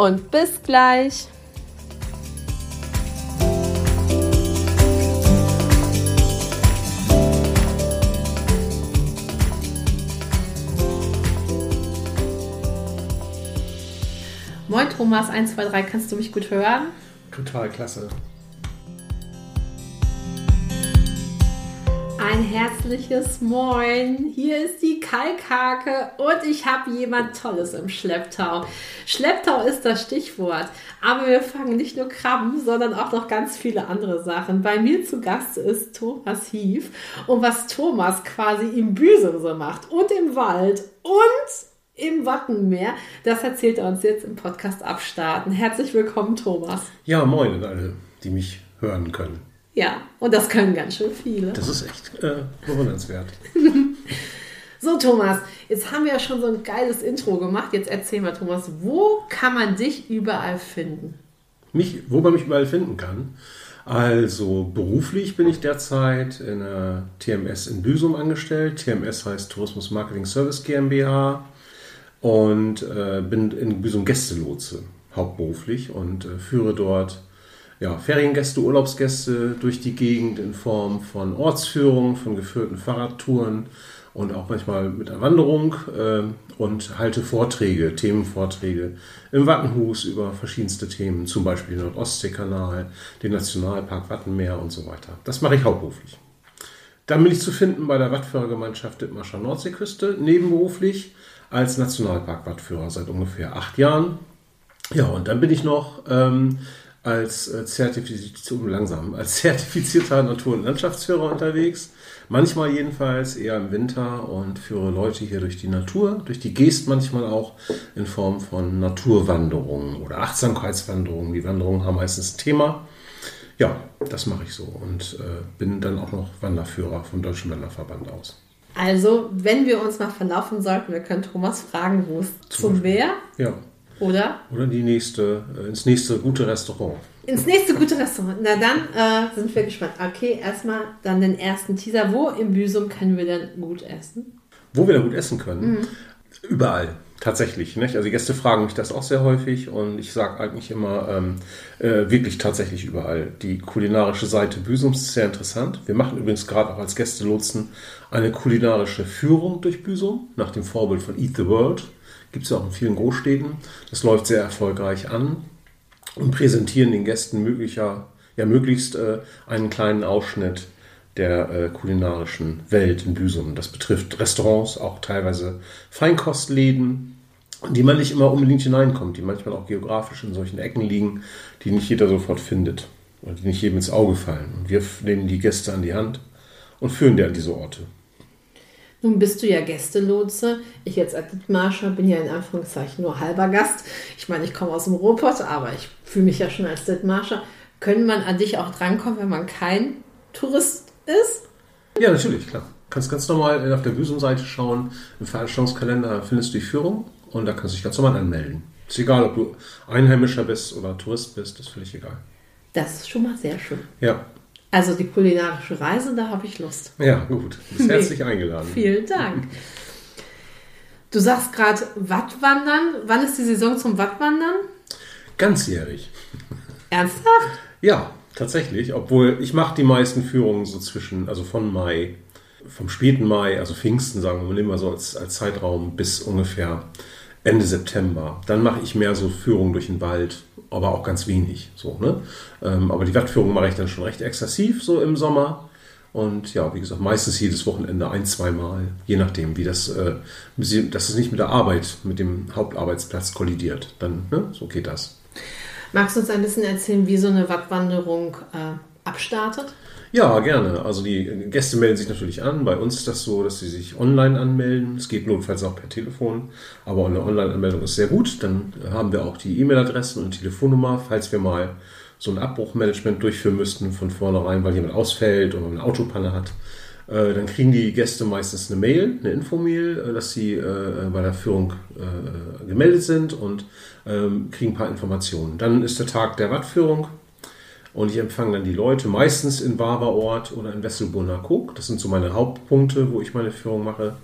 und bis gleich. Moin Thomas, 1, 2, 3, kannst du mich gut hören? Total klasse. Ein herzliches Moin. Hier ist die Kalkhake und ich habe jemand Tolles im Schlepptau. Schlepptau ist das Stichwort. Aber wir fangen nicht nur Krabben, sondern auch noch ganz viele andere Sachen. Bei mir zu Gast ist Thomas Hief. Und was Thomas quasi im Büsum so macht und im Wald und im Wattenmeer. Das erzählt er uns jetzt im Podcast Abstarten. Herzlich willkommen, Thomas. Ja, moin an alle, die mich hören können. Ja, und das können ganz schön viele. Das ist echt äh, bewundernswert. so, Thomas, jetzt haben wir ja schon so ein geiles Intro gemacht. Jetzt erzähl mal, Thomas, wo kann man dich überall finden? Mich, wo man mich überall finden kann. Also beruflich bin ich derzeit in der TMS in Büsum angestellt. TMS heißt Tourismus Marketing Service GmbH und äh, bin in Büsum Gästelotse hauptberuflich und äh, führe dort ja, Feriengäste, Urlaubsgäste durch die Gegend in Form von Ortsführungen, von geführten Fahrradtouren und auch manchmal mit einer Wanderung äh, und halte Vorträge, Themenvorträge im Wattenhus über verschiedenste Themen, zum Beispiel den Nordostseekanal, den Nationalpark Wattenmeer und so weiter. Das mache ich hauptberuflich. Dann bin ich zu finden bei der Wattführergemeinschaft Dithmarscher Nordseeküste, nebenberuflich als Nationalpark-Wattführer seit ungefähr acht Jahren. Ja, und dann bin ich noch ähm, als, äh, langsam, als zertifizierter Natur- und Landschaftsführer unterwegs. Manchmal jedenfalls eher im Winter und führe Leute hier durch die Natur, durch die Geest manchmal auch in Form von Naturwanderungen oder Achtsamkeitswanderungen. Die Wanderungen haben meistens ein Thema. Ja, das mache ich so und äh, bin dann auch noch Wanderführer vom Deutschen Wanderverband aus. Also, wenn wir uns mal verlaufen sollten, wir können Thomas fragen, wo es zum, zum Meer ja. Oder? Oder die nächste, äh, ins nächste gute Restaurant. Ins nächste gute Restaurant. Na dann äh, sind wir gespannt. Okay, erstmal dann den ersten Teaser. Wo im Büsum können wir denn gut essen? Wo wir da gut essen können? Mhm. Überall. Tatsächlich. Nicht? Also die Gäste fragen mich das auch sehr häufig und ich sage eigentlich immer ähm, äh, wirklich tatsächlich überall. Die kulinarische Seite Büsums ist sehr interessant. Wir machen übrigens gerade auch als Gästelotsen eine kulinarische Führung durch Büsum nach dem Vorbild von Eat the World. Gibt es ja auch in vielen Großstädten. Das läuft sehr erfolgreich an und präsentieren den Gästen möglicher, ja, möglichst äh, einen kleinen Ausschnitt der äh, kulinarischen Welt in Büsum. Das betrifft Restaurants, auch teilweise Feinkostläden, die man nicht immer unbedingt hineinkommt, die manchmal auch geografisch in solchen Ecken liegen, die nicht jeder sofort findet oder die nicht jedem ins Auge fallen. Und wir nehmen die Gäste an die Hand und führen die an diese Orte. Nun bist du ja Gästelotse. Ich jetzt als Dithmarscher bin ja in Anführungszeichen nur halber Gast. Ich meine, ich komme aus dem Ruhrpott, aber ich fühle mich ja schon als Dithmarscher. Können man an dich auch drankommen, wenn man kein Tourist ist? Ja, natürlich, klar. Du kannst ganz normal auf der Büsum-Seite schauen. Im Veranstaltungskalender findest du die Führung und da kannst du dich ganz normal anmelden. Ist egal, ob du Einheimischer bist oder Tourist bist, ist völlig egal. Das ist schon mal sehr schön. Ja, also die kulinarische Reise, da habe ich Lust. Ja, gut. Du bist herzlich eingeladen. Vielen Dank. Du sagst gerade Wattwandern. Wann ist die Saison zum Wattwandern? Ganzjährig. Ernsthaft? Ja, tatsächlich. Obwohl ich mache die meisten Führungen so zwischen, also von Mai, vom späten Mai, also Pfingsten sagen wir, nehmen wir so als, als Zeitraum bis ungefähr Ende September. Dann mache ich mehr so Führungen durch den Wald, aber auch ganz wenig. So, ne? Ähm, aber die Wattführung mache ich dann schon recht exzessiv so im Sommer. Und ja, wie gesagt, meistens jedes Wochenende ein, zweimal, je nachdem, wie das, äh, dass es nicht mit der Arbeit, mit dem Hauptarbeitsplatz kollidiert. Dann, ne? so geht das. Magst du uns ein bisschen erzählen, wie so eine Wattwanderung äh, abstartet? Ja, gerne. Also die Gäste melden sich natürlich an. Bei uns ist das so, dass sie sich online anmelden. Es geht notfalls auch per Telefon, aber eine Online-Anmeldung ist sehr gut. Dann haben wir auch die E-Mail-Adressen und Telefonnummer, falls wir mal so ein Abbruchmanagement durchführen müssten von vornherein, weil jemand ausfällt oder eine Autopanne hat. Äh, dann kriegen die Gäste meistens eine Mail, eine Infomail, äh, dass sie äh, bei der Führung gemeldet sind und ähm, kriegen ein paar Informationen. Dann ist der Tag der Wattführung und ich empfange dann die Leute, meistens in Barberort oder in Wesselbrunner-Kog. Das sind so meine Hauptpunkte, wo ich meine Führung mache.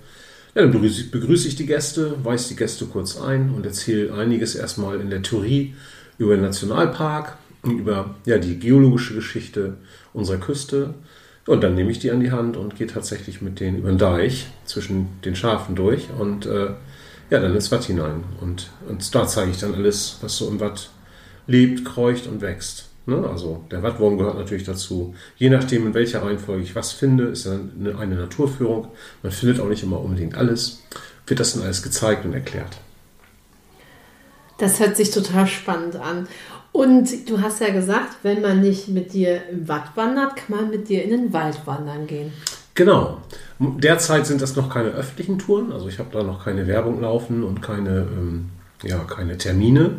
Ja, dann begrüße ich die Gäste, weise die Gäste kurz ein und erzähle einiges erstmal in der Theorie über den Nationalpark, über ja, die geologische Geschichte unserer Küste. Und dann nehme ich die an die Hand und gehe tatsächlich mit denen über den Deich zwischen den Schafen durch und äh, ja, dann ins Watt hinein. Und, und da zeige ich dann alles, was so im Watt lebt, kreucht und wächst. Ne? Also der Wattwurm gehört natürlich dazu. Je nachdem, in welcher Reihenfolge ich was finde, ist dann eine, eine Naturführung. Man findet auch nicht immer unbedingt alles. Wird das dann alles gezeigt und erklärt. Das hört sich total spannend an. Und du hast ja gesagt, wenn man nicht mit dir im Watt wandert, kann man mit dir in den Wald wandern gehen. Genau. Derzeit sind das noch keine öffentlichen Touren, also ich habe da noch keine Werbung laufen und keine, ähm, ja, keine Termine.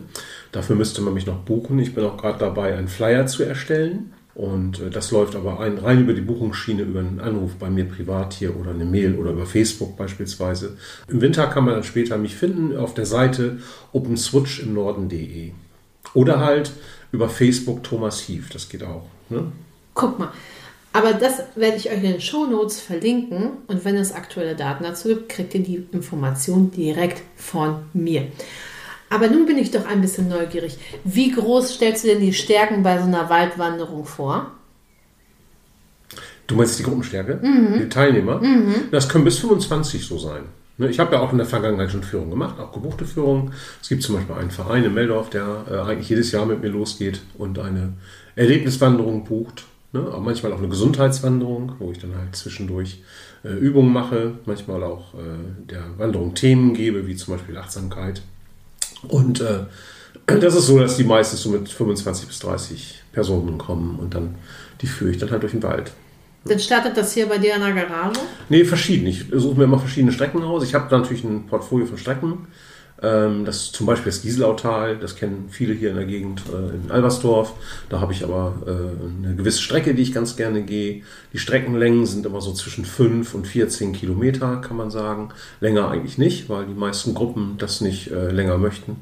Dafür müsste man mich noch buchen. Ich bin auch gerade dabei, einen Flyer zu erstellen. Und äh, das läuft aber ein, rein über die Buchungsschiene, über einen Anruf bei mir privat hier oder eine Mail oder über Facebook beispielsweise. Im Winter kann man dann später mich finden auf der Seite openswitchimnorden.de. Oder halt über Facebook Thomas Hief, das geht auch. Ne? Guck mal, aber das werde ich euch in den Show Notes verlinken und wenn es aktuelle Daten dazu gibt, kriegt ihr die Information direkt von mir. Aber nun bin ich doch ein bisschen neugierig. Wie groß stellst du denn die Stärken bei so einer Waldwanderung vor? Du meinst die Gruppenstärke? Mhm. Die Teilnehmer? Mhm. Das können bis 25 so sein. Ne, ich habe ja auch in der Vergangenheit schon Führungen gemacht, auch gebuchte Führungen. Es gibt zum Beispiel einen Verein in Meldorf, der äh, eigentlich jedes Jahr mit mir losgeht und eine Erlebniswanderung bucht. Ne? Aber manchmal auch eine Gesundheitswanderung, wo ich dann halt zwischendurch äh, Übungen mache, manchmal auch äh, der Wanderung Themen gebe, wie zum Beispiel Achtsamkeit. Und äh, das ist so, dass die meistens so mit 25 bis 30 Personen kommen und dann die führe ich dann halt durch den Wald. Dann startet das hier bei dir in der Garage? Nee, verschieden. Ich suche mir immer verschiedene Strecken aus. Ich habe natürlich ein Portfolio von Strecken. Ähm, das zum Beispiel das Gieselautal, das kennen viele hier in der Gegend äh, in Albersdorf. Da habe ich aber äh, eine gewisse Strecke, die ich ganz gerne gehe. Die Streckenlängen sind immer so zwischen 5 und 14 Kilometer, kann man sagen. Länger eigentlich nicht, weil die meisten Gruppen das nicht äh, länger möchten.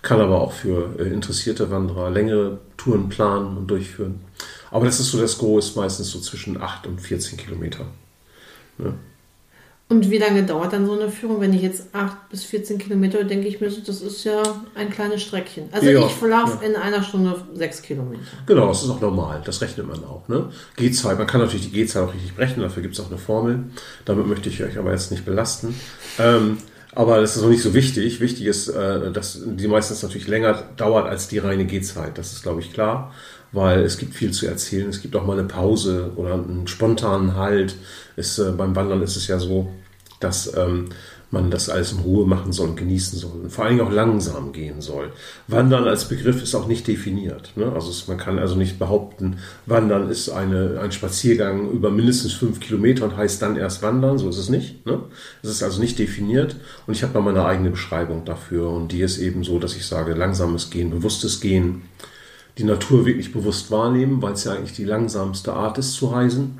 Kann aber auch für interessierte Wanderer längere Touren planen und durchführen. Aber das ist so das Groß, meistens so zwischen 8 und 14 Kilometer. Ne? Und wie lange dauert dann so eine Führung? Wenn ich jetzt 8 bis 14 Kilometer, denke ich mir das ist ja ein kleines Streckchen. Also ja, ich laufe ja. in einer Stunde 6 Kilometer. Genau, das ist auch normal. Das rechnet man auch. Ne? Gehzeit, man kann natürlich die Gehzeit auch richtig berechnen, dafür gibt es auch eine Formel. Damit möchte ich euch aber jetzt nicht belasten. Ähm, aber das ist noch nicht so wichtig. Wichtig ist, äh, dass die meistens natürlich länger dauert als die reine Gehzeit. Das ist, glaube ich, klar weil es gibt viel zu erzählen. Es gibt auch mal eine Pause oder einen spontanen Halt. Es, äh, beim Wandern ist es ja so, dass ähm, man das alles in Ruhe machen soll und genießen soll und vor allen Dingen auch langsam gehen soll. Wandern als Begriff ist auch nicht definiert. Ne? Also es, man kann also nicht behaupten, Wandern ist eine, ein Spaziergang über mindestens fünf Kilometer und heißt dann erst Wandern. So ist es nicht. Ne? Es ist also nicht definiert und ich habe da meine eigene Beschreibung dafür und die ist eben so, dass ich sage, langsames Gehen, bewusstes Gehen, die Natur wirklich bewusst wahrnehmen, weil es ja eigentlich die langsamste Art ist zu reisen.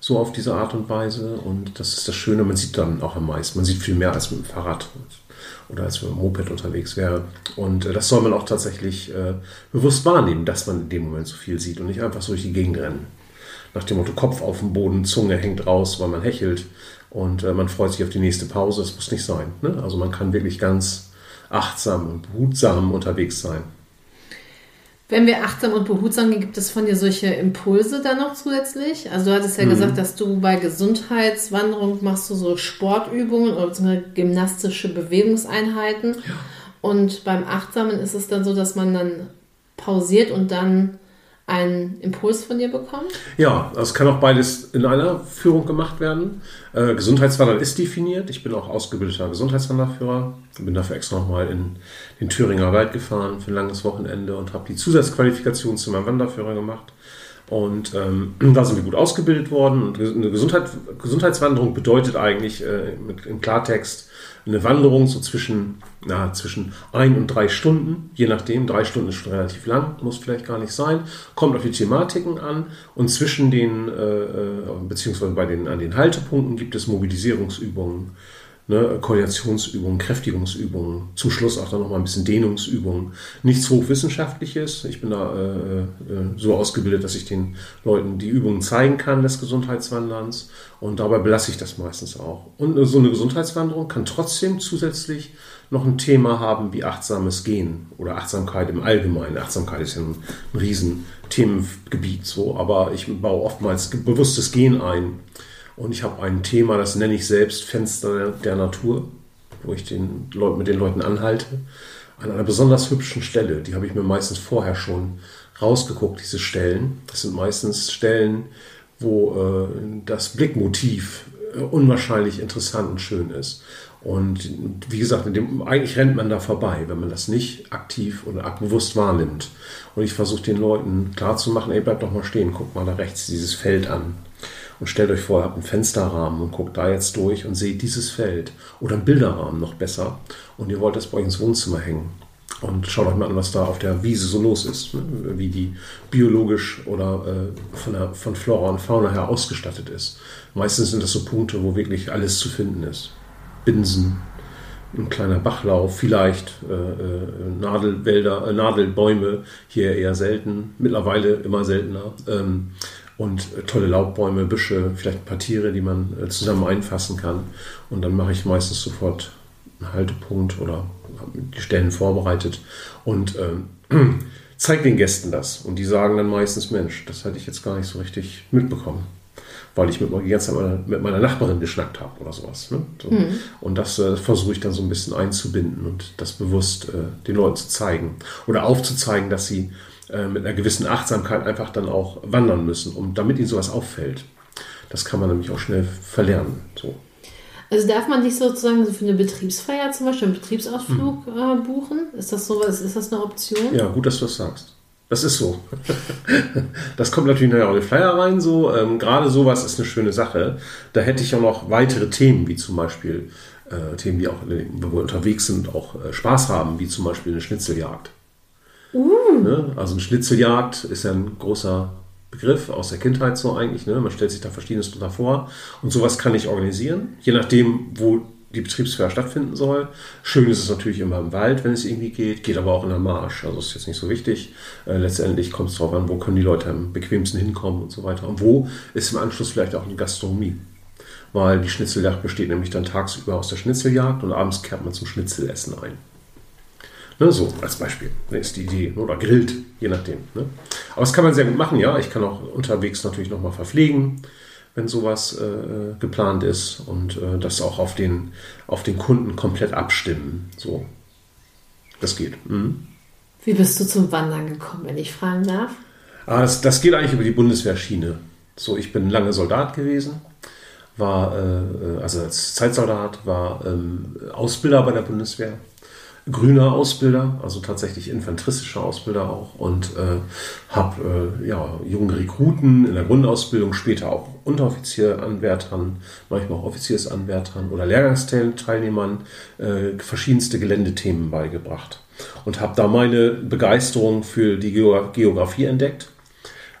So auf diese Art und Weise. Und das ist das Schöne, man sieht dann auch am meisten. Man sieht viel mehr als mit dem Fahrrad oder als mit dem Moped unterwegs wäre. Und äh, das soll man auch tatsächlich äh, bewusst wahrnehmen, dass man in dem Moment so viel sieht und nicht einfach so durch die Gegend rennen. Nach dem Motto Kopf auf dem Boden, Zunge hängt raus, weil man hechelt und äh, man freut sich auf die nächste Pause. Das muss nicht sein. Ne? Also man kann wirklich ganz achtsam und behutsam unterwegs sein. Wenn wir achtsam und behutsam gehen, gibt es von dir solche Impulse dann noch zusätzlich? Also du hattest ja mhm. gesagt, dass du bei Gesundheitswanderung machst du so Sportübungen oder gymnastische Bewegungseinheiten. Ja. Und beim Achtsamen ist es dann so, dass man dann pausiert und dann einen Impuls von dir bekommen? Ja, das kann auch beides in einer Führung gemacht werden. Äh, Gesundheitswandern ist definiert. Ich bin auch ausgebildeter Gesundheitswanderführer. Bin dafür extra nochmal in den Thüringer Wald gefahren für ein langes Wochenende und habe die Zusatzqualifikation zu meinem Wanderführer gemacht. Und ähm, da sind wir gut ausgebildet worden. Und eine Gesundheit, Gesundheitswanderung bedeutet eigentlich äh, mit, im Klartext eine Wanderung so zwischen, na, zwischen ein und drei Stunden, je nachdem. Drei Stunden ist schon relativ lang, muss vielleicht gar nicht sein. Kommt auf die Thematiken an. Und zwischen den, äh, äh beziehungsweise bei den, an den Haltepunkten gibt es Mobilisierungsübungen ne, Koordinationsübungen, Kräftigungsübungen, zum Schluss auch dann noch mal ein bisschen Dehnungsübungen. Nichts Hochwissenschaftliches. Ich bin da äh, äh, so ausgebildet, dass ich den Leuten die Übungen zeigen kann des Gesundheitswanderns und dabei belasse ich das meistens auch. Und so eine Gesundheitswanderung kann trotzdem zusätzlich noch ein Thema haben wie achtsames Gehen oder Achtsamkeit im Allgemeinen. Achtsamkeit ist ja ein, ein riesen Themengebiet so, aber ich baue oftmals bewusstes Gehen ein und ich habe ein Thema, das nenne ich selbst Fenster der Natur, wo ich den Leut, mit den Leuten anhalte. An einer besonders hübschen Stelle, die habe ich mir meistens vorher schon rausgeguckt, diese Stellen. Das sind meistens Stellen, wo äh, das Blickmotiv äh, unwahrscheinlich interessant und schön ist. Und wie gesagt, dem, eigentlich rennt man da vorbei, wenn man das nicht aktiv oder bewusst wahrnimmt. Und ich versuche den Leuten klarzumachen, ey, bleib doch mal stehen, guck mal da rechts dieses Feld an. Und stellt euch vor, ihr habt einen Fensterrahmen und guckt da jetzt durch und seht dieses Feld. Oder einen Bilderrahmen noch besser. Und ihr wollt das bei euch ins Wohnzimmer hängen. Und schaut euch mal an, was da auf der Wiese so los ist. Ne? Wie die biologisch oder äh, von, der, von Flora und Fauna her ausgestattet ist. Meistens sind das so Punkte, wo wirklich alles zu finden ist. Binsen, ein kleiner Bachlauf, vielleicht äh, äh, Nadelwälder, äh, Nadelbäume, hier eher selten, mittlerweile immer seltener. Ähm, und äh, tolle Laubbäume, Büsche, vielleicht ein paar Tiere, die man äh, zusammen einfassen kann. Und dann mache ich meistens sofort einen Haltepunkt oder die Stellen vorbereitet und ähm, zeige den Gästen das. Und die sagen dann meistens, Mensch, das hatte ich jetzt gar nicht so richtig mitbekommen weil ich mit, die ganze Zeit mit meiner Nachbarin geschnackt habe oder sowas. Ne? So. Mhm. Und das äh, versuche ich dann so ein bisschen einzubinden und das bewusst äh, den Leuten zu zeigen oder aufzuzeigen, dass sie äh, mit einer gewissen Achtsamkeit einfach dann auch wandern müssen, um, damit ihnen sowas auffällt. Das kann man nämlich auch schnell verlernen. So. Also darf man dich sozusagen für eine Betriebsfeier zum Beispiel, einen Betriebsausflug hm. äh, buchen? Ist das sowas, ist das eine Option? Ja, gut, dass du das sagst. Das ist so. Das kommt natürlich nachher auch in den Flyer rein. So. Ähm, gerade sowas ist eine schöne Sache. Da hätte ich auch noch weitere Themen, wie zum Beispiel äh, Themen, die auch, wo wir unterwegs sind, auch äh, Spaß haben, wie zum Beispiel eine Schnitzeljagd. Uh. Ne? Also eine Schnitzeljagd ist ja ein großer Begriff aus der Kindheit so eigentlich. Ne? Man stellt sich da Verschiedenes drunter vor. Und sowas kann ich organisieren, je nachdem, wo die Betriebsfeier stattfinden soll. Schön ist es natürlich immer im Wald, wenn es irgendwie geht, geht aber auch in der Marsch. Also ist jetzt nicht so wichtig. Äh, letztendlich kommt es darauf an, wo können die Leute am bequemsten hinkommen und so weiter. Und wo ist im Anschluss vielleicht auch eine Gastronomie. Weil die Schnitzeljagd besteht nämlich dann tagsüber aus der Schnitzeljagd und abends kehrt man zum Schnitzelessen ein. Ne, so als Beispiel ne, ist die Idee. Oder grillt, je nachdem. Ne? Aber das kann man sehr gut machen, ja. Ich kann auch unterwegs natürlich nochmal verpflegen, wenn sowas äh, geplant ist und äh, das auch auf den, auf den Kunden komplett abstimmen. So. Das geht. Mhm. Wie bist du zum Wandern gekommen, wenn ich fragen darf? Ah, das, das geht eigentlich über die Bundeswehrschiene. So, ich bin lange Soldat gewesen, war äh, also als Zeitsoldat, war ähm, Ausbilder bei der Bundeswehr grüner Ausbilder, also tatsächlich infanteristischer Ausbilder auch und äh, habe äh, ja, junge Rekruten in der Grundausbildung, später auch Unteroffizieranwärtern, manchmal auch Offiziersanwärtern oder Lehrgangsteilnehmern äh, verschiedenste Geländethemen beigebracht und habe da meine Begeisterung für die Geografie entdeckt.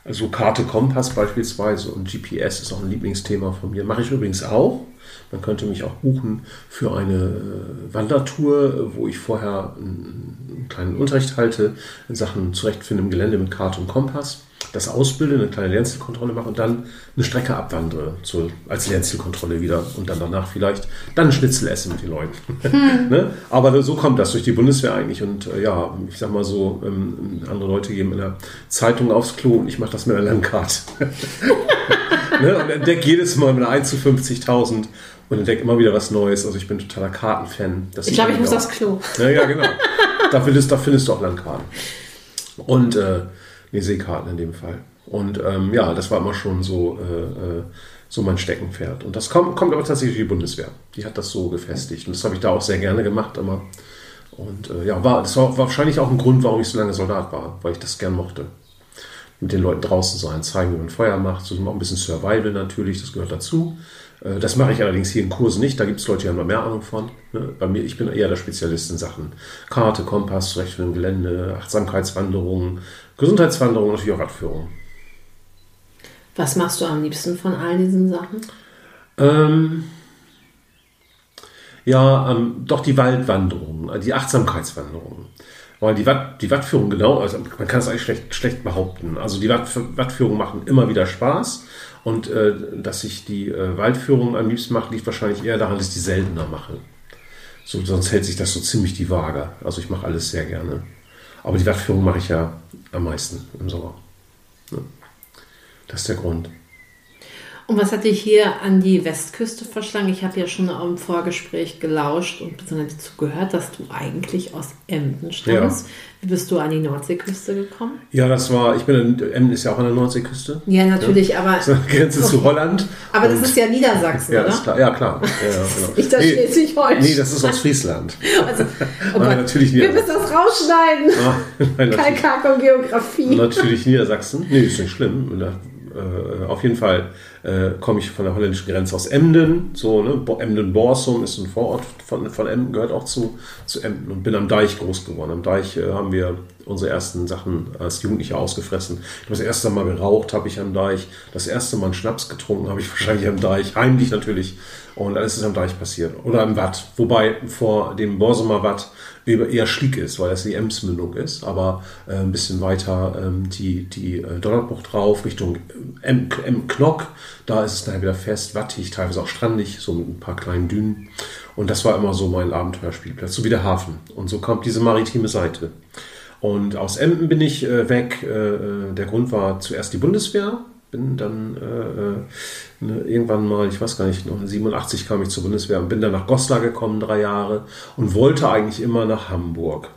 Also Karte Kompass beispielsweise und GPS ist auch ein Lieblingsthema von mir. Mache ich übrigens auch. Man könnte mich auch buchen für eine äh, Wandertour, wo ich vorher einen kleinen Unterricht halte in Sachen Zurechtfinden im Gelände mit Karte und Kompass, das ausbilde, eine kleine Lernzielkontrolle mache und dann eine Strecke abwandere zu, als Lernzielkontrolle wieder und dann danach vielleicht dann ein Schnitzel essen mit den Leuten. Hm. ne? Aber so kommt das durch die Bundeswehr eigentlich und äh, ja, ich sag mal so, ähm, andere Leute geben in der Zeitung aufs Klo und ich mache das mit einer Landkarte. ne? Und entdecke jedes Mal mit einer 1 zu 50.000 und entdecke immer wieder was Neues. Also ich bin totaler Kartenfan. ich glaube, ich muss aufs Klo. Ja, ja genau. da, findest, da findest du auch Landkarten. Und äh, nee, Seekarten in dem Fall. Und ähm, ja, das war immer schon so, äh, äh, so mein Steckenpferd. Und das kommt, kommt aber tatsächlich die Bundeswehr. Die hat das so gefestigt. Und das habe ich da auch sehr gerne gemacht immer. Und äh, ja, war, das war wahrscheinlich auch ein Grund, warum ich so lange Soldat war, weil ich das gern mochte. mit den Leuten draußen sein, zeigen, wie man Feuer macht, so auch ein bisschen Survival natürlich, das gehört dazu. Äh, das mache ich allerdings hier in Kursen nicht, da gibt es Leute, die haben da mehr Ahnung von. Ne? Bei mir, ich bin eher der Spezialist in Sachen Karte, Kompass, Recht für Gelände, Achtsamkeitswanderungen, Gesundheitswanderungen, natürlich auch Radführung. Was machst du am liebsten von all diesen Sachen? Ähm, ja, ähm, doch die Waldwanderung, die Achtsamkeitswanderung. Weil die, Watt, die Wattführung genau, also man kann es eigentlich schlecht, schlecht behaupten. Also die Watt, Wattführungen machen immer wieder Spaß. Und äh, dass ich die äh, Waldführung am liebsten mache, liegt wahrscheinlich eher daran, dass ich die seltener mache. So, sonst hält sich das so ziemlich die Waage. Also ich mache alles sehr gerne. Aber die Wattführung mache ich ja am meisten im Sommer. Ja. Das ist der Grund. Und was hat dich hier an die Westküste verschlagen? Ich habe ja schon im Vorgespräch gelauscht und dazu gehört, dass du eigentlich aus Emden stammst. Ja. Wie bist du an die Nordseeküste gekommen? Ja, das war, ich bin, Emden ist ja auch an der Nordseeküste. Ja, natürlich, ja. aber. Grenze zu Holland. Aber das ist ja Niedersachsen, ja, oder? Ist klar. Ja, klar. Ja, genau. ich das nee, Schleswig-Holstein. Nee, das ist aus Friesland. Also, oh Gott, natürlich Wir müssen das rausschneiden. Ah, Kalkak und Geografie. Natürlich Niedersachsen. Nee, ist nicht schlimm äh, auf jeden Fall äh, komme ich von der holländischen Grenze aus Emden. So, ne? Emden-Borsum ist ein Vorort von, von Emden, gehört auch zu, zu Emden und bin am Deich groß geworden. Am Deich äh, haben wir unsere ersten Sachen als Jugendliche ausgefressen. Das erste Mal geraucht habe ich am Deich. Das erste Mal einen Schnaps getrunken habe ich wahrscheinlich am Deich. Heimlich natürlich. Und alles ist am Deich passiert. Oder am Watt. Wobei vor dem Borsumer Watt eher schlick ist, weil das die Emsmündung ist, aber äh, ein bisschen weiter ähm, die, die äh, Donnerbucht drauf, Richtung M, M Knock, da ist es nachher wieder fest, wattig, teilweise auch strandig, so mit ein paar kleinen Dünen. Und das war immer so mein Abenteuerspielplatz, so wie der Hafen. Und so kam diese maritime Seite. Und aus Emden bin ich äh, weg. Äh, äh, der Grund war zuerst die Bundeswehr, bin dann äh, ne, irgendwann mal, ich weiß gar nicht, 87 kam ich zur Bundeswehr und bin dann nach Goslar gekommen, drei Jahre, und wollte eigentlich immer nach Hamburg.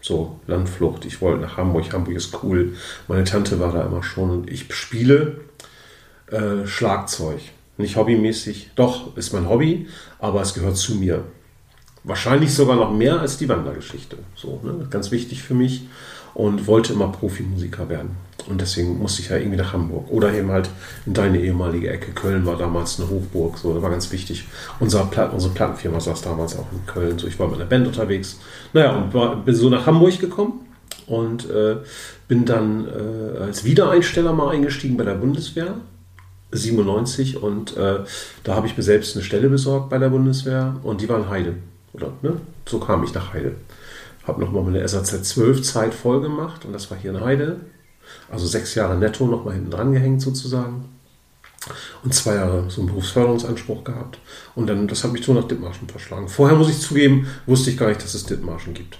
So, Landflucht. Ich wollte nach Hamburg. Hamburg ist cool. Meine Tante war da immer schon und ich spiele äh, Schlagzeug. Nicht hobbymäßig, doch, ist mein Hobby, aber es gehört zu mir. Wahrscheinlich sogar noch mehr als die Wandergeschichte. So, ne? Ganz wichtig für mich und wollte immer Profimusiker werden. Und deswegen musste ich ja irgendwie nach Hamburg. Oder eben halt in deine ehemalige Ecke. Köln war damals eine Hochburg. So, das war ganz wichtig. Unser Platt, unsere Plattenfirma saß damals auch in Köln. So, ich war mit einer Band unterwegs. Naja, und war, bin so nach Hamburg gekommen und äh, bin dann äh, als Wiedereinsteller mal eingestiegen bei der Bundeswehr. 97 und äh, da habe ich mir selbst eine Stelle besorgt bei der Bundeswehr und die war in Heide. Oder, ne? So kam ich nach Heide. Habe nochmal meine SAZ 12 Zeit voll gemacht und das war hier in Heide. Also sechs Jahre netto nochmal hinten dran gehängt sozusagen. Und zwei Jahre so einen Berufsförderungsanspruch gehabt. Und dann, das hat mich so nach Dithmarschen verschlagen. Vorher muss ich zugeben, wusste ich gar nicht, dass es Dithmarschen gibt.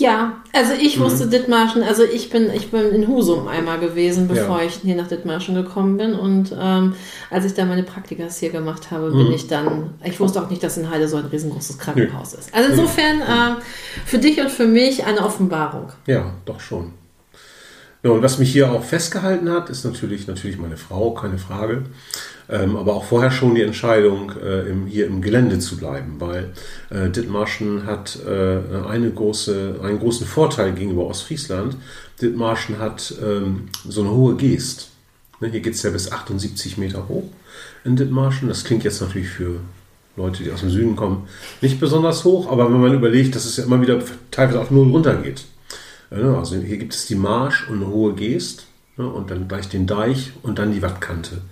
Ja, also ich mhm. wusste Dithmarschen, also ich bin, ich bin in Husum einmal gewesen, bevor ja. ich hier nach Dithmarschen gekommen bin. Und ähm, als ich da meine Praktikas hier gemacht habe, bin mhm. ich dann, ich wusste auch nicht, dass in Heide so ein riesengroßes Krankenhaus nee. ist. Also insofern nee. äh, für dich und für mich eine Offenbarung. Ja, doch schon. Ja, und was mich hier auch festgehalten hat, ist natürlich, natürlich meine Frau, keine Frage. Ähm, aber auch vorher schon die Entscheidung, äh, im, hier im Gelände zu bleiben, weil äh, Dithmarschen hat äh, eine große, einen großen Vorteil gegenüber Ostfriesland. Dithmarschen hat ähm, so eine hohe Geest. Ne, hier geht es ja bis 78 Meter hoch in Dithmarschen. Das klingt jetzt natürlich für Leute, die aus dem Süden kommen, nicht besonders hoch, aber wenn man überlegt, dass es ja immer wieder teilweise auf Null runtergeht. Also hier gibt es die Marsch und eine hohe Geest ne, und dann gleich den Deich und dann die Wattkante.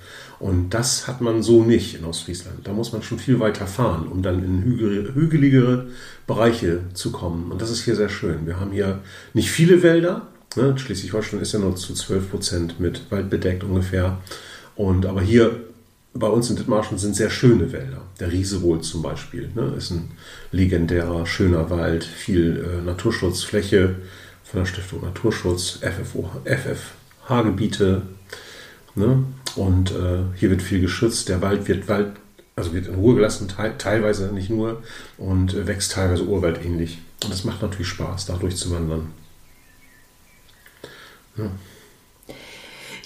Und das hat man so nicht in Ostfriesland. Da muss man schon viel weiter fahren, um dann in hügeligere Bereiche zu kommen. Und das ist hier sehr schön. Wir haben hier nicht viele Wälder. Ne? Schleswig-Holstein ist ja nur zu 12 Prozent mit Wald bedeckt ungefähr. Und aber hier bei uns in Dithmarschen sind sehr schöne Wälder. Der Riesewohl zum Beispiel ne? ist ein legendärer, schöner Wald, viel äh, Naturschutzfläche von der Stiftung Naturschutz, FFO, FFH-Gebiete. Ne? Und äh, hier wird viel geschützt. Der Wald wird Wald, also wird in Ruhe gelassen, te teilweise nicht nur, und äh, wächst teilweise urwaldähnlich. Und das macht natürlich Spaß, da durchzuwandern. Ja.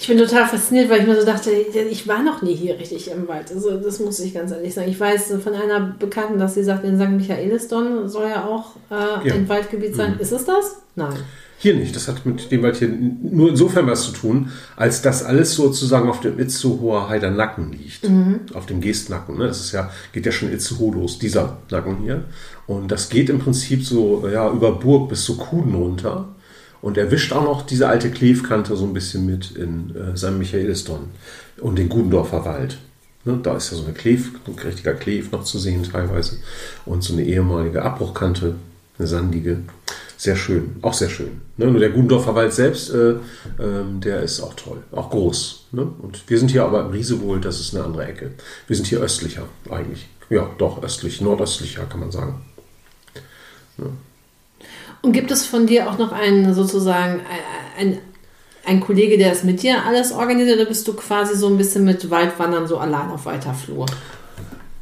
Ich bin total fasziniert, weil ich mir so dachte, ich war noch nie hier richtig im Wald. Also das muss ich ganz ehrlich sagen. Ich weiß von einer Bekannten, dass sie sagt, in St. Michaelisdon soll ja auch äh, ja. ein Waldgebiet sein. Mhm. Ist es das? Nein. Hier nicht. Das hat mit dem Wald hier nur insofern was zu tun, als dass alles sozusagen auf dem Itzehoer Heider Nacken liegt. Mhm. Auf dem Geestnacken. Ne? Das ist ja, geht ja schon Itzehoe los, dieser Nacken hier. Und das geht im Prinzip so ja, über Burg bis zu Kuden runter. Und er wischt auch noch diese alte Klevkante so ein bisschen mit in äh, St. Michaelisdon und den Gudendorfer Wald. Ne, da ist ja so eine Kleef, ein richtiger Kleef noch zu sehen teilweise. Und so eine ehemalige Abbruchkante, eine sandige. Sehr schön, auch sehr schön. Ne? Nur der Gundorfer Wald selbst, äh, äh, der ist auch toll, auch groß. Ne? Und wir sind hier aber im Riesewohl, das ist eine andere Ecke. Wir sind hier östlicher eigentlich. Ja, doch, östlich, nordöstlicher kann man sagen. Ja. Und gibt es von dir auch noch einen sozusagen ein, ein Kollege, der das mit dir alles organisiert, oder bist du quasi so ein bisschen mit Waldwandern so allein auf weiter Flur?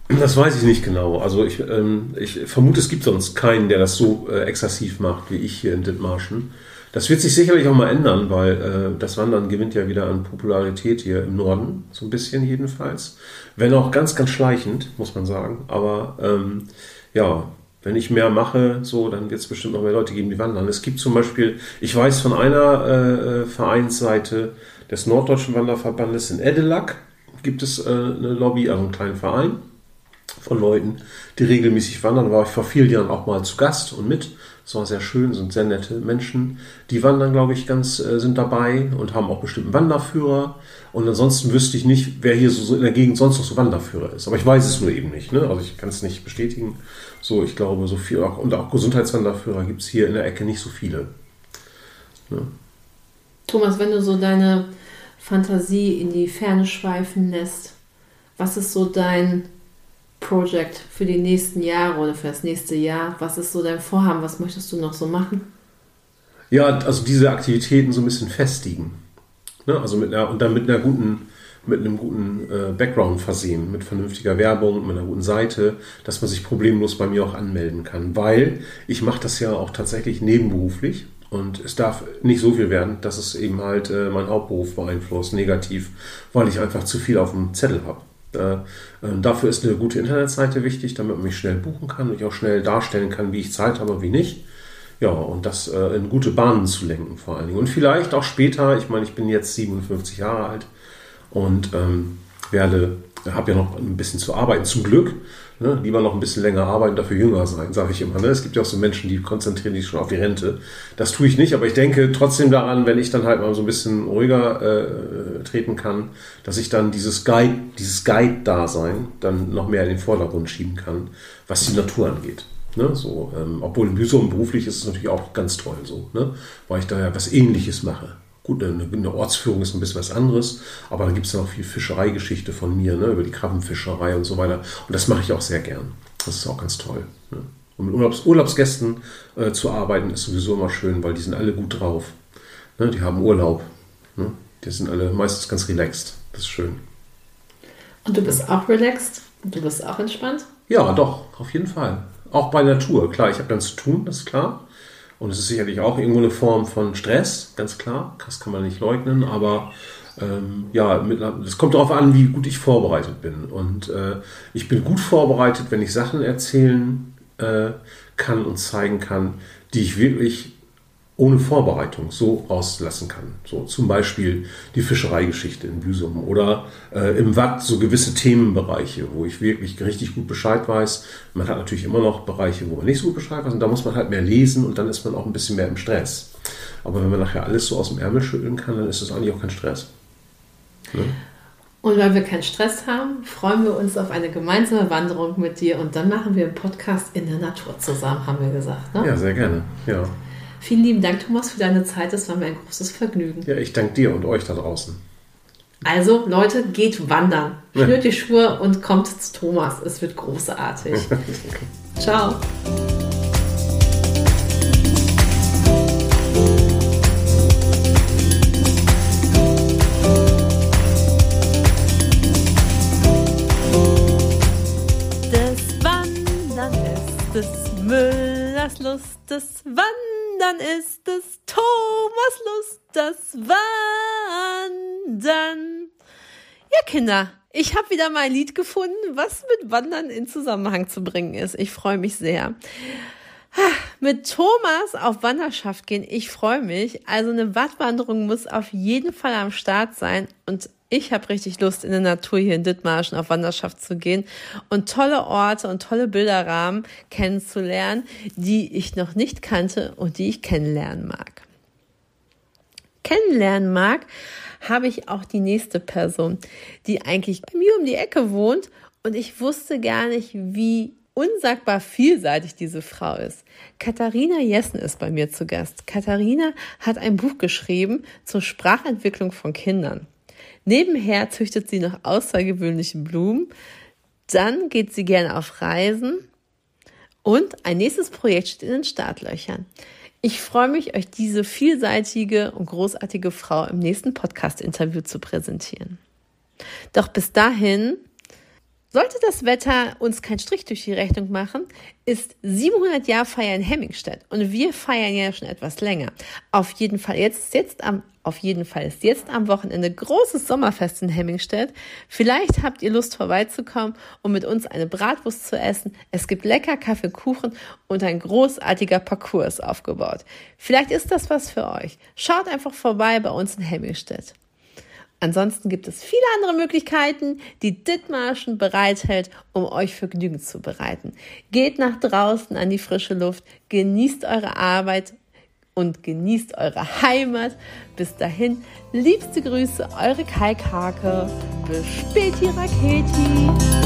Das weiß ich nicht genau. Also ich, ähm, ich vermute, es gibt sonst keinen, der das so äh, exzessiv macht wie ich hier in Dithmarschen. Das wird sich sicherlich auch mal ändern, weil äh, das Wandern gewinnt ja wieder an Popularität hier im Norden, so ein bisschen jedenfalls. Wenn auch ganz, ganz schleichend, muss man sagen. Aber ähm, ja, wenn ich mehr mache, so, dann wird es bestimmt noch mehr Leute geben, die wandern. Es gibt zum Beispiel, ich weiß von einer äh, Vereinsseite des Norddeutschen Wanderverbandes in Edelack, gibt es äh, eine Lobby, also einen kleinen Verein von Leuten, die regelmäßig wandern. Da war ich vor vielen Jahren auch mal zu Gast und mit. Das war sehr schön, sind sehr nette Menschen. Die wandern, glaube ich, ganz, äh, sind dabei und haben auch bestimmten Wanderführer. Und ansonsten wüsste ich nicht, wer hier so in der Gegend sonst noch so Wanderführer ist. Aber ich weiß es nur eben nicht. Ne? Also ich kann es nicht bestätigen. So, ich glaube, so viel, und auch Gesundheitswanderführer gibt es hier in der Ecke nicht so viele. Ne? Thomas, wenn du so deine Fantasie in die Ferne schweifen lässt, was ist so dein Project für die nächsten Jahre oder für das nächste Jahr? Was ist so dein Vorhaben? Was möchtest du noch so machen? Ja, also diese Aktivitäten so ein bisschen festigen. Ne? Also mit einer, und dann mit einer guten, mit einem guten äh, Background versehen, mit vernünftiger Werbung, mit einer guten Seite, dass man sich problemlos bei mir auch anmelden kann. Weil ich mache das ja auch tatsächlich nebenberuflich. Und es darf nicht so viel werden, dass es eben halt äh, mein Hauptberuf beeinflusst, negativ, weil ich einfach zu viel auf dem Zettel habe. Äh, äh, dafür ist eine gute Internetseite wichtig, damit man mich schnell buchen kann und ich auch schnell darstellen kann, wie ich Zeit habe, wie nicht. Ja, und das äh, in gute Bahnen zu lenken vor allen Dingen. Und vielleicht auch später, ich meine, ich bin jetzt 57 Jahre alt und ähm, werde, habe ja noch ein bisschen zu arbeiten, zum Glück. Ne? Lieber noch ein bisschen länger arbeiten, dafür jünger sein, sage ich immer. Ne? Es gibt ja auch so Menschen, die konzentrieren sich schon auf die Rente. Das tue ich nicht, aber ich denke trotzdem daran, wenn ich dann halt mal so ein bisschen ruhiger äh, treten kann, dass ich dann dieses Guide, dieses Guide-Dasein dann noch mehr in den Vordergrund schieben kann, was die Natur angeht. Ne, so, ähm, obwohl im Büsum beruflich ist es natürlich auch ganz toll so, ne, weil ich da ja was ähnliches mache. Gut, eine, eine, Ortsführung ist ein bisschen was anderes, aber da gibt es ja noch viel Fischereigeschichte von mir, ne, über die Krabbenfischerei und so weiter. Und das mache ich auch sehr gern. Das ist auch ganz toll. Ne. Und mit Urlaubs Urlaubsgästen äh, zu arbeiten ist sowieso immer schön, weil die sind alle gut drauf. Ne, die haben Urlaub. Ne. Die sind alle meistens ganz relaxed. Das ist schön. Und du bist auch relaxed? Und du bist auch entspannt? Ja, doch, auf jeden Fall. Auch bei Natur. Klar, ich habe dann zu tun, das ist klar. Und es ist sicherlich auch irgendwo eine Form von Stress, ganz klar. Das kann man nicht leugnen, aber ähm, ja, es kommt darauf an, wie gut ich vorbereitet bin. Und äh, ich bin gut vorbereitet, wenn ich Sachen erzählen äh, kann und zeigen kann, die ich wirklich ohne Vorbereitung so rauslassen kann. So zum Beispiel die Fischereigeschichte in Büsum oder äh, im Watt so gewisse Themenbereiche, wo ich wirklich richtig gut Bescheid weiß. Man hat natürlich immer noch Bereiche, wo man nicht so gut Bescheid weiß und da muss man halt mehr lesen und dann ist man auch ein bisschen mehr im Stress. Aber wenn man nachher alles so aus dem Ärmel schütteln kann, dann ist das eigentlich auch kein Stress. Ne? Und weil wir keinen Stress haben, freuen wir uns auf eine gemeinsame Wanderung mit dir und dann machen wir einen Podcast in der Natur zusammen, haben wir gesagt. Ne? Ja, sehr gerne. Ja. Vielen lieben Dank, Thomas, für deine Zeit. Das war mir ein großes Vergnügen. Ja, ich danke dir und euch da draußen. Also, Leute, geht wandern. Schnürt die Schuhe und kommt zu Thomas. Es wird großartig. Ciao. Das Wandern ist des Müllers Lust, des Wandern dann ist es Thomas Lust, das Wandern. Ja, Kinder, ich habe wieder mal ein Lied gefunden, was mit Wandern in Zusammenhang zu bringen ist. Ich freue mich sehr. Mit Thomas auf Wanderschaft gehen, ich freue mich. Also eine Wattwanderung muss auf jeden Fall am Start sein und ich habe richtig Lust, in der Natur hier in Dithmarschen auf Wanderschaft zu gehen und tolle Orte und tolle Bilderrahmen kennenzulernen, die ich noch nicht kannte und die ich kennenlernen mag. Kennenlernen mag, habe ich auch die nächste Person, die eigentlich bei mir um die Ecke wohnt und ich wusste gar nicht, wie unsagbar vielseitig diese Frau ist. Katharina Jessen ist bei mir zu Gast. Katharina hat ein Buch geschrieben zur Sprachentwicklung von Kindern. Nebenher züchtet sie noch außergewöhnliche Blumen. Dann geht sie gerne auf Reisen. Und ein nächstes Projekt steht in den Startlöchern. Ich freue mich, euch diese vielseitige und großartige Frau im nächsten Podcast-Interview zu präsentieren. Doch bis dahin sollte das Wetter uns keinen Strich durch die Rechnung machen, ist 700 Jahr Feier in Hemmingstedt und wir feiern ja schon etwas länger. Auf jeden Fall jetzt, jetzt am, auf jeden Fall ist jetzt am Wochenende großes Sommerfest in Hemmingstedt. Vielleicht habt ihr Lust vorbeizukommen und mit uns eine Bratwurst zu essen. Es gibt lecker Kaffee, Kuchen und ein großartiger Parcours aufgebaut. Vielleicht ist das was für euch. Schaut einfach vorbei bei uns in Hemmingstedt. Ansonsten gibt es viele andere Möglichkeiten, die Dithmarschen bereithält, um euch Vergnügen zu bereiten. Geht nach draußen an die frische Luft, genießt eure Arbeit und genießt eure Heimat. Bis dahin, liebste Grüße, eure Kai Kake. Bis späti, Raketi.